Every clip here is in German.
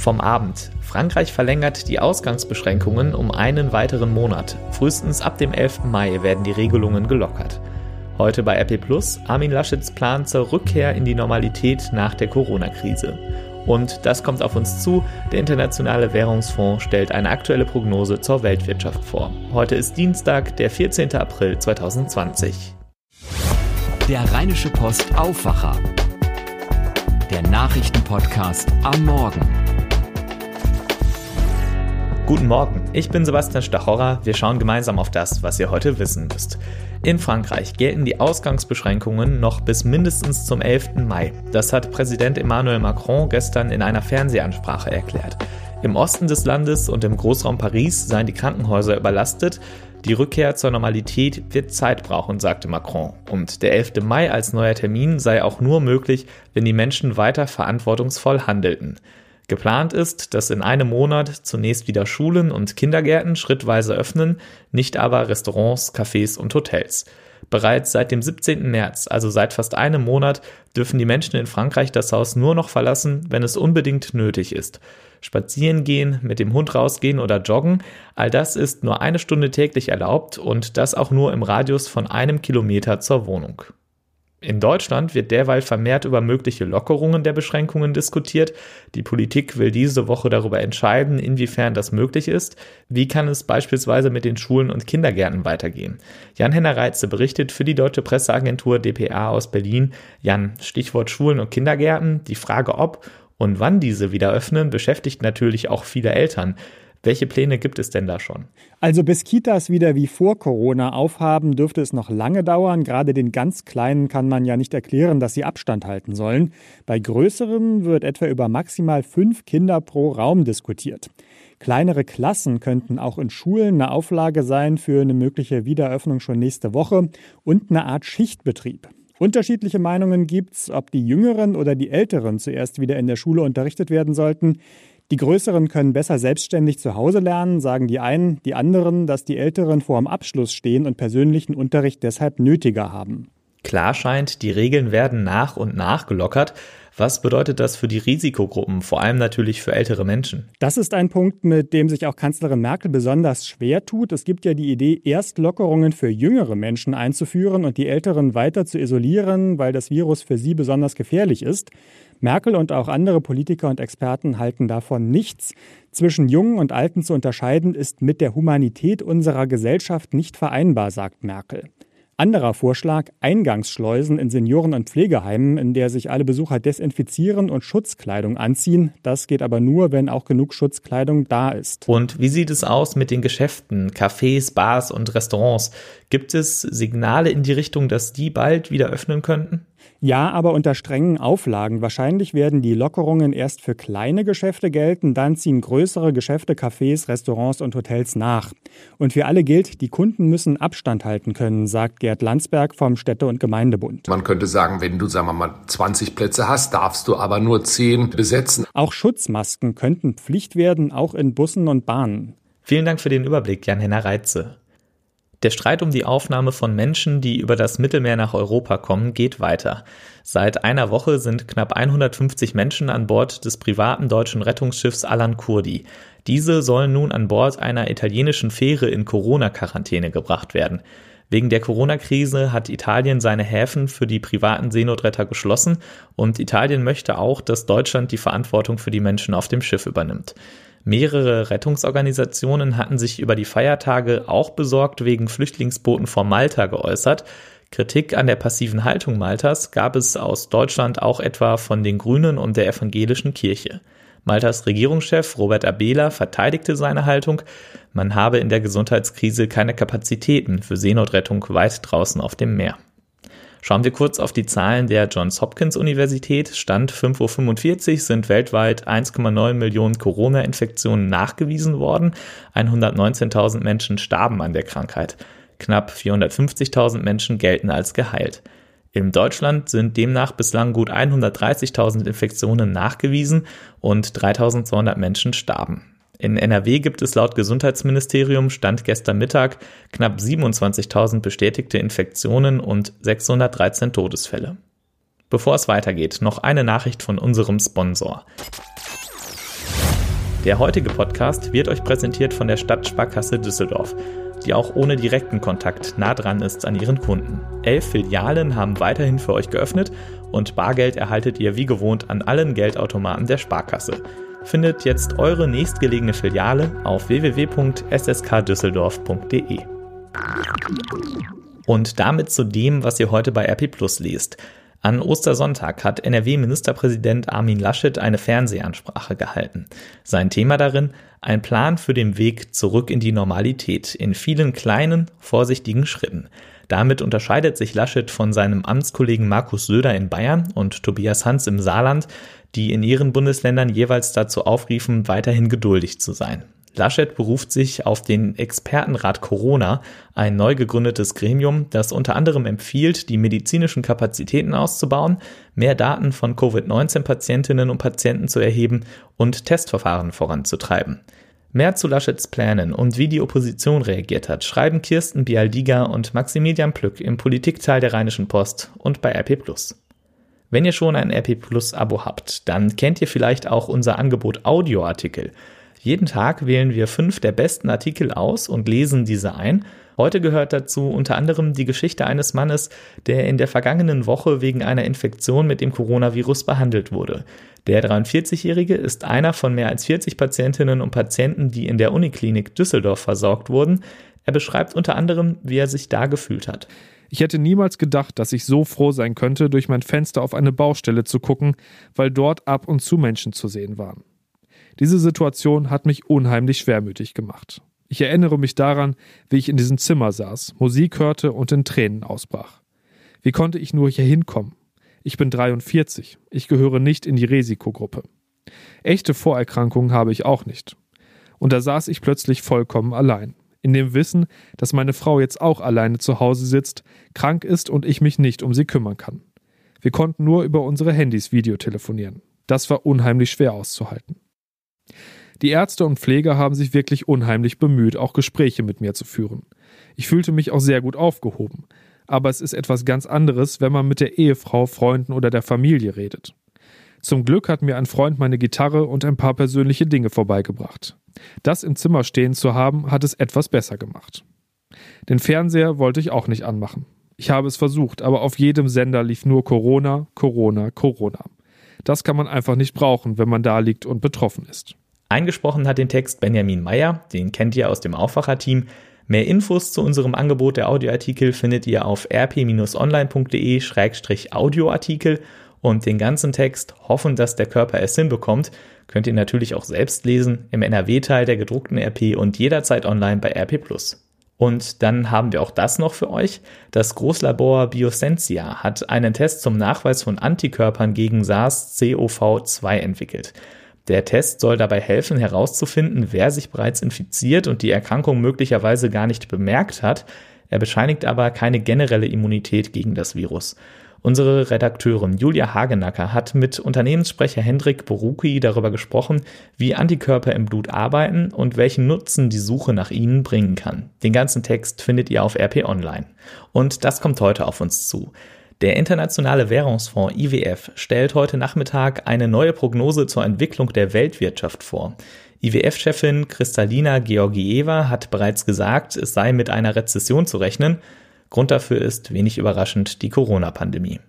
Vom Abend. Frankreich verlängert die Ausgangsbeschränkungen um einen weiteren Monat. Frühestens ab dem 11. Mai werden die Regelungen gelockert. Heute bei RP Plus Armin Laschets Plan zur Rückkehr in die Normalität nach der Corona-Krise. Und das kommt auf uns zu. Der Internationale Währungsfonds stellt eine aktuelle Prognose zur Weltwirtschaft vor. Heute ist Dienstag, der 14. April 2020. Der Rheinische Post Aufwacher. Der Nachrichtenpodcast am Morgen. Guten Morgen, ich bin Sebastian Stachorra. Wir schauen gemeinsam auf das, was ihr heute wissen müsst. In Frankreich gelten die Ausgangsbeschränkungen noch bis mindestens zum 11. Mai. Das hat Präsident Emmanuel Macron gestern in einer Fernsehansprache erklärt. Im Osten des Landes und im Großraum Paris seien die Krankenhäuser überlastet. Die Rückkehr zur Normalität wird Zeit brauchen, sagte Macron. Und der 11. Mai als neuer Termin sei auch nur möglich, wenn die Menschen weiter verantwortungsvoll handelten. Geplant ist, dass in einem Monat zunächst wieder Schulen und Kindergärten schrittweise öffnen, nicht aber Restaurants, Cafés und Hotels. Bereits seit dem 17. März, also seit fast einem Monat, dürfen die Menschen in Frankreich das Haus nur noch verlassen, wenn es unbedingt nötig ist. Spazieren gehen, mit dem Hund rausgehen oder joggen, all das ist nur eine Stunde täglich erlaubt und das auch nur im Radius von einem Kilometer zur Wohnung. In Deutschland wird derweil vermehrt über mögliche Lockerungen der Beschränkungen diskutiert. Die Politik will diese Woche darüber entscheiden, inwiefern das möglich ist. Wie kann es beispielsweise mit den Schulen und Kindergärten weitergehen? Jan-Henner Reitze berichtet für die deutsche Presseagentur dpa aus Berlin. Jan, Stichwort Schulen und Kindergärten. Die Frage, ob und wann diese wieder öffnen, beschäftigt natürlich auch viele Eltern. Welche Pläne gibt es denn da schon? Also bis Kitas wieder wie vor Corona aufhaben, dürfte es noch lange dauern. Gerade den ganz Kleinen kann man ja nicht erklären, dass sie Abstand halten sollen. Bei größeren wird etwa über maximal fünf Kinder pro Raum diskutiert. Kleinere Klassen könnten auch in Schulen eine Auflage sein für eine mögliche Wiedereröffnung schon nächste Woche und eine Art Schichtbetrieb. Unterschiedliche Meinungen gibt es, ob die Jüngeren oder die Älteren zuerst wieder in der Schule unterrichtet werden sollten. Die Größeren können besser selbstständig zu Hause lernen, sagen die einen, die anderen, dass die Älteren vor dem Abschluss stehen und persönlichen Unterricht deshalb nötiger haben. Klar scheint, die Regeln werden nach und nach gelockert. Was bedeutet das für die Risikogruppen, vor allem natürlich für ältere Menschen? Das ist ein Punkt, mit dem sich auch Kanzlerin Merkel besonders schwer tut. Es gibt ja die Idee, erst Lockerungen für jüngere Menschen einzuführen und die Älteren weiter zu isolieren, weil das Virus für sie besonders gefährlich ist. Merkel und auch andere Politiker und Experten halten davon nichts. Zwischen Jungen und Alten zu unterscheiden, ist mit der Humanität unserer Gesellschaft nicht vereinbar, sagt Merkel. Anderer Vorschlag, Eingangsschleusen in Senioren- und Pflegeheimen, in der sich alle Besucher desinfizieren und Schutzkleidung anziehen. Das geht aber nur, wenn auch genug Schutzkleidung da ist. Und wie sieht es aus mit den Geschäften, Cafés, Bars und Restaurants? Gibt es Signale in die Richtung, dass die bald wieder öffnen könnten? Ja, aber unter strengen Auflagen. Wahrscheinlich werden die Lockerungen erst für kleine Geschäfte gelten, dann ziehen größere Geschäfte, Cafés, Restaurants und Hotels nach. Und für alle gilt, die Kunden müssen Abstand halten können, sagt Gerd Landsberg vom Städte- und Gemeindebund. Man könnte sagen, wenn du, sagen wir mal, 20 Plätze hast, darfst du aber nur 10 besetzen. Auch Schutzmasken könnten Pflicht werden, auch in Bussen und Bahnen. Vielen Dank für den Überblick, Jan-Henner Reitze. Der Streit um die Aufnahme von Menschen, die über das Mittelmeer nach Europa kommen, geht weiter. Seit einer Woche sind knapp 150 Menschen an Bord des privaten deutschen Rettungsschiffs Alan Kurdi. Diese sollen nun an Bord einer italienischen Fähre in Corona-Quarantäne gebracht werden. Wegen der Corona-Krise hat Italien seine Häfen für die privaten Seenotretter geschlossen und Italien möchte auch, dass Deutschland die Verantwortung für die Menschen auf dem Schiff übernimmt. Mehrere Rettungsorganisationen hatten sich über die Feiertage auch besorgt wegen Flüchtlingsbooten vor Malta geäußert. Kritik an der passiven Haltung Maltas gab es aus Deutschland auch etwa von den Grünen und der evangelischen Kirche. Maltas Regierungschef Robert Abela verteidigte seine Haltung, man habe in der Gesundheitskrise keine Kapazitäten für Seenotrettung weit draußen auf dem Meer. Schauen wir kurz auf die Zahlen der Johns Hopkins Universität. Stand 5.45 Uhr sind weltweit 1,9 Millionen Corona-Infektionen nachgewiesen worden. 119.000 Menschen starben an der Krankheit. Knapp 450.000 Menschen gelten als geheilt. In Deutschland sind demnach bislang gut 130.000 Infektionen nachgewiesen und 3.200 Menschen starben. In NRW gibt es laut Gesundheitsministerium Stand gestern Mittag knapp 27.000 bestätigte Infektionen und 613 Todesfälle. Bevor es weitergeht, noch eine Nachricht von unserem Sponsor. Der heutige Podcast wird euch präsentiert von der Stadtsparkasse Düsseldorf, die auch ohne direkten Kontakt nah dran ist an ihren Kunden. Elf Filialen haben weiterhin für euch geöffnet und Bargeld erhaltet ihr wie gewohnt an allen Geldautomaten der Sparkasse. Findet jetzt eure nächstgelegene Filiale auf www.sskdüsseldorf.de. Und damit zu dem, was ihr heute bei RP Plus liest. An Ostersonntag hat NRW-Ministerpräsident Armin Laschet eine Fernsehansprache gehalten. Sein Thema darin ein Plan für den Weg zurück in die Normalität in vielen kleinen, vorsichtigen Schritten. Damit unterscheidet sich Laschet von seinem Amtskollegen Markus Söder in Bayern und Tobias Hans im Saarland, die in ihren Bundesländern jeweils dazu aufriefen, weiterhin geduldig zu sein. Laschet beruft sich auf den Expertenrat Corona, ein neu gegründetes Gremium, das unter anderem empfiehlt, die medizinischen Kapazitäten auszubauen, mehr Daten von Covid-19-Patientinnen und Patienten zu erheben und Testverfahren voranzutreiben. Mehr zu Laschets Plänen und wie die Opposition reagiert hat, schreiben Kirsten Bialdiga und Maximilian Plück im Politikteil der Rheinischen Post und bei RP Wenn ihr schon ein RP Plus Abo habt, dann kennt ihr vielleicht auch unser Angebot Audioartikel – jeden Tag wählen wir fünf der besten Artikel aus und lesen diese ein. Heute gehört dazu unter anderem die Geschichte eines Mannes, der in der vergangenen Woche wegen einer Infektion mit dem Coronavirus behandelt wurde. Der 43-Jährige ist einer von mehr als 40 Patientinnen und Patienten, die in der Uniklinik Düsseldorf versorgt wurden. Er beschreibt unter anderem, wie er sich da gefühlt hat. Ich hätte niemals gedacht, dass ich so froh sein könnte, durch mein Fenster auf eine Baustelle zu gucken, weil dort ab und zu Menschen zu sehen waren. Diese Situation hat mich unheimlich schwermütig gemacht. Ich erinnere mich daran, wie ich in diesem Zimmer saß, Musik hörte und in Tränen ausbrach. Wie konnte ich nur hier hinkommen? Ich bin 43. Ich gehöre nicht in die Risikogruppe. Echte Vorerkrankungen habe ich auch nicht. Und da saß ich plötzlich vollkommen allein. In dem Wissen, dass meine Frau jetzt auch alleine zu Hause sitzt, krank ist und ich mich nicht um sie kümmern kann. Wir konnten nur über unsere Handys Videotelefonieren. Das war unheimlich schwer auszuhalten. Die Ärzte und Pfleger haben sich wirklich unheimlich bemüht, auch Gespräche mit mir zu führen. Ich fühlte mich auch sehr gut aufgehoben. Aber es ist etwas ganz anderes, wenn man mit der Ehefrau, Freunden oder der Familie redet. Zum Glück hat mir ein Freund meine Gitarre und ein paar persönliche Dinge vorbeigebracht. Das im Zimmer stehen zu haben, hat es etwas besser gemacht. Den Fernseher wollte ich auch nicht anmachen. Ich habe es versucht, aber auf jedem Sender lief nur Corona, Corona, Corona. Das kann man einfach nicht brauchen, wenn man da liegt und betroffen ist. Eingesprochen hat den Text Benjamin Meyer, den kennt ihr aus dem Aufwacherteam. Mehr Infos zu unserem Angebot der Audioartikel findet ihr auf rp-online.de-audioartikel und den ganzen Text Hoffen, dass der Körper es hinbekommt, könnt ihr natürlich auch selbst lesen im NRW-Teil der gedruckten RP und jederzeit online bei RP+. Und dann haben wir auch das noch für euch. Das Großlabor Biosensia hat einen Test zum Nachweis von Antikörpern gegen SARS-CoV-2 entwickelt. Der Test soll dabei helfen, herauszufinden, wer sich bereits infiziert und die Erkrankung möglicherweise gar nicht bemerkt hat. Er bescheinigt aber keine generelle Immunität gegen das Virus. Unsere Redakteurin Julia Hagenacker hat mit Unternehmenssprecher Hendrik Boruki darüber gesprochen, wie Antikörper im Blut arbeiten und welchen Nutzen die Suche nach ihnen bringen kann. Den ganzen Text findet ihr auf RP Online. Und das kommt heute auf uns zu. Der Internationale Währungsfonds IWF stellt heute Nachmittag eine neue Prognose zur Entwicklung der Weltwirtschaft vor. IWF-Chefin Kristalina Georgieva hat bereits gesagt, es sei mit einer Rezession zu rechnen. Grund dafür ist wenig überraschend die Corona-Pandemie.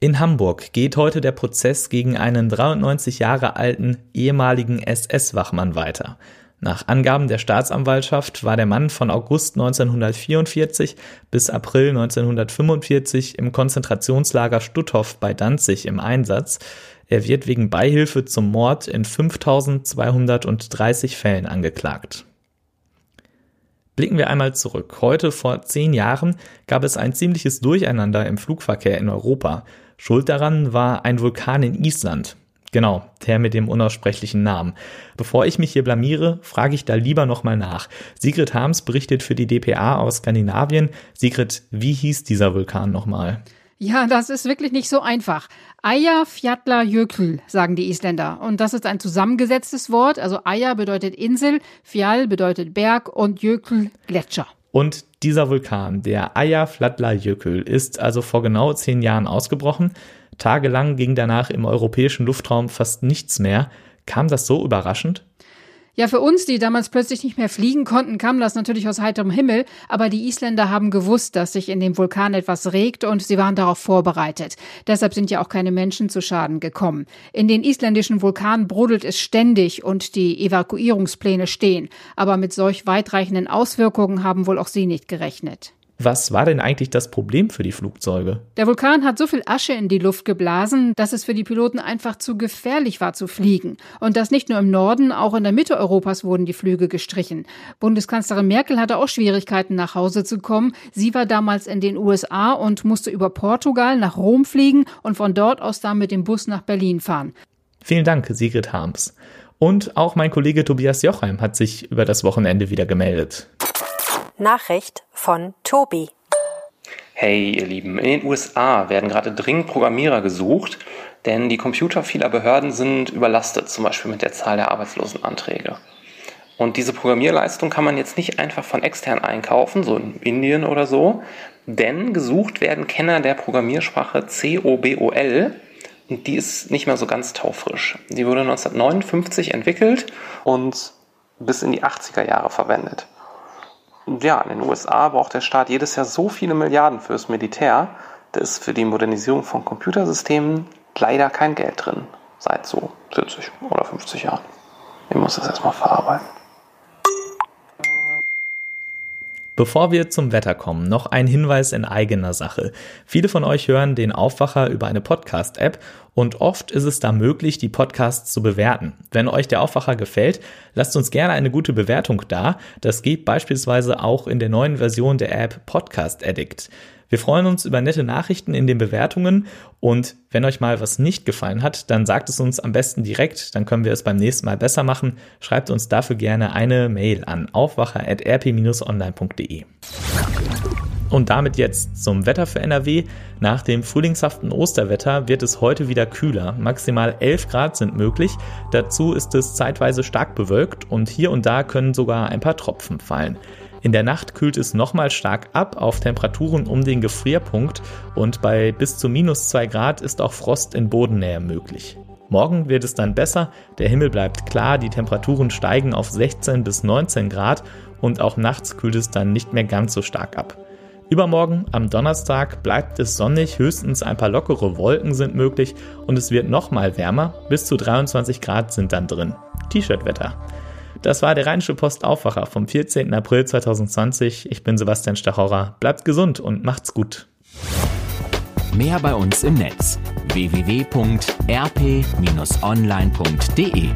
In Hamburg geht heute der Prozess gegen einen 93 Jahre alten ehemaligen SS-Wachmann weiter. Nach Angaben der Staatsanwaltschaft war der Mann von August 1944 bis April 1945 im Konzentrationslager Stutthof bei Danzig im Einsatz. Er wird wegen Beihilfe zum Mord in 5230 Fällen angeklagt. Blicken wir einmal zurück. Heute vor zehn Jahren gab es ein ziemliches Durcheinander im Flugverkehr in Europa. Schuld daran war ein Vulkan in Island. Genau, der mit dem unaussprechlichen Namen. Bevor ich mich hier blamiere, frage ich da lieber nochmal nach. Sigrid Harms berichtet für die DPA aus Skandinavien. Sigrid, wie hieß dieser Vulkan nochmal? Ja, das ist wirklich nicht so einfach. Eyjafjallajökull, sagen die Isländer. Und das ist ein zusammengesetztes Wort. Also Eyja bedeutet Insel, Fjall bedeutet Berg und Jökull Gletscher. Und dieser Vulkan, der Eyjafjallajökull, ist also vor genau zehn Jahren ausgebrochen. Tagelang ging danach im europäischen Luftraum fast nichts mehr. Kam das so überraschend? Ja, für uns, die damals plötzlich nicht mehr fliegen konnten, kam das natürlich aus heiterem Himmel, aber die Isländer haben gewusst, dass sich in dem Vulkan etwas regt und sie waren darauf vorbereitet. Deshalb sind ja auch keine Menschen zu Schaden gekommen. In den isländischen Vulkanen brodelt es ständig und die Evakuierungspläne stehen, aber mit solch weitreichenden Auswirkungen haben wohl auch sie nicht gerechnet. Was war denn eigentlich das Problem für die Flugzeuge? Der Vulkan hat so viel Asche in die Luft geblasen, dass es für die Piloten einfach zu gefährlich war zu fliegen. Und das nicht nur im Norden, auch in der Mitte Europas wurden die Flüge gestrichen. Bundeskanzlerin Merkel hatte auch Schwierigkeiten, nach Hause zu kommen. Sie war damals in den USA und musste über Portugal nach Rom fliegen und von dort aus dann mit dem Bus nach Berlin fahren. Vielen Dank, Sigrid Harms. Und auch mein Kollege Tobias Jochheim hat sich über das Wochenende wieder gemeldet. Nachricht von Tobi. Hey ihr Lieben, in den USA werden gerade dringend Programmierer gesucht, denn die Computer vieler Behörden sind überlastet, zum Beispiel mit der Zahl der Arbeitslosenanträge. Und diese Programmierleistung kann man jetzt nicht einfach von extern einkaufen, so in Indien oder so, denn gesucht werden Kenner der Programmiersprache COBOL und die ist nicht mehr so ganz taufrisch. Die wurde 1959 entwickelt und bis in die 80er Jahre verwendet ja, in den USA braucht der Staat jedes Jahr so viele Milliarden fürs Militär, da ist für die Modernisierung von Computersystemen leider kein Geld drin. Seit so 40 oder 50 Jahren. Ich muss das erstmal verarbeiten. Bevor wir zum Wetter kommen, noch ein Hinweis in eigener Sache. Viele von euch hören den Aufwacher über eine Podcast-App und oft ist es da möglich, die Podcasts zu bewerten. Wenn euch der Aufwacher gefällt, lasst uns gerne eine gute Bewertung da. Das geht beispielsweise auch in der neuen Version der App Podcast Addict. Wir freuen uns über nette Nachrichten in den Bewertungen und wenn euch mal was nicht gefallen hat, dann sagt es uns am besten direkt, dann können wir es beim nächsten Mal besser machen. Schreibt uns dafür gerne eine Mail an aufwacher.rp-online.de. Und damit jetzt zum Wetter für NRW. Nach dem frühlingshaften Osterwetter wird es heute wieder kühler. Maximal 11 Grad sind möglich. Dazu ist es zeitweise stark bewölkt und hier und da können sogar ein paar Tropfen fallen. In der Nacht kühlt es nochmal stark ab auf Temperaturen um den Gefrierpunkt und bei bis zu minus 2 Grad ist auch Frost in Bodennähe möglich. Morgen wird es dann besser, der Himmel bleibt klar, die Temperaturen steigen auf 16 bis 19 Grad und auch nachts kühlt es dann nicht mehr ganz so stark ab. Übermorgen, am Donnerstag, bleibt es sonnig, höchstens ein paar lockere Wolken sind möglich und es wird nochmal wärmer, bis zu 23 Grad sind dann drin. T-Shirt-Wetter. Das war der Rheinische Post Aufwacher vom 14. April 2020. Ich bin Sebastian Stachauer. Bleibt gesund und macht's gut. Mehr bei uns im Netz www.rp-online.de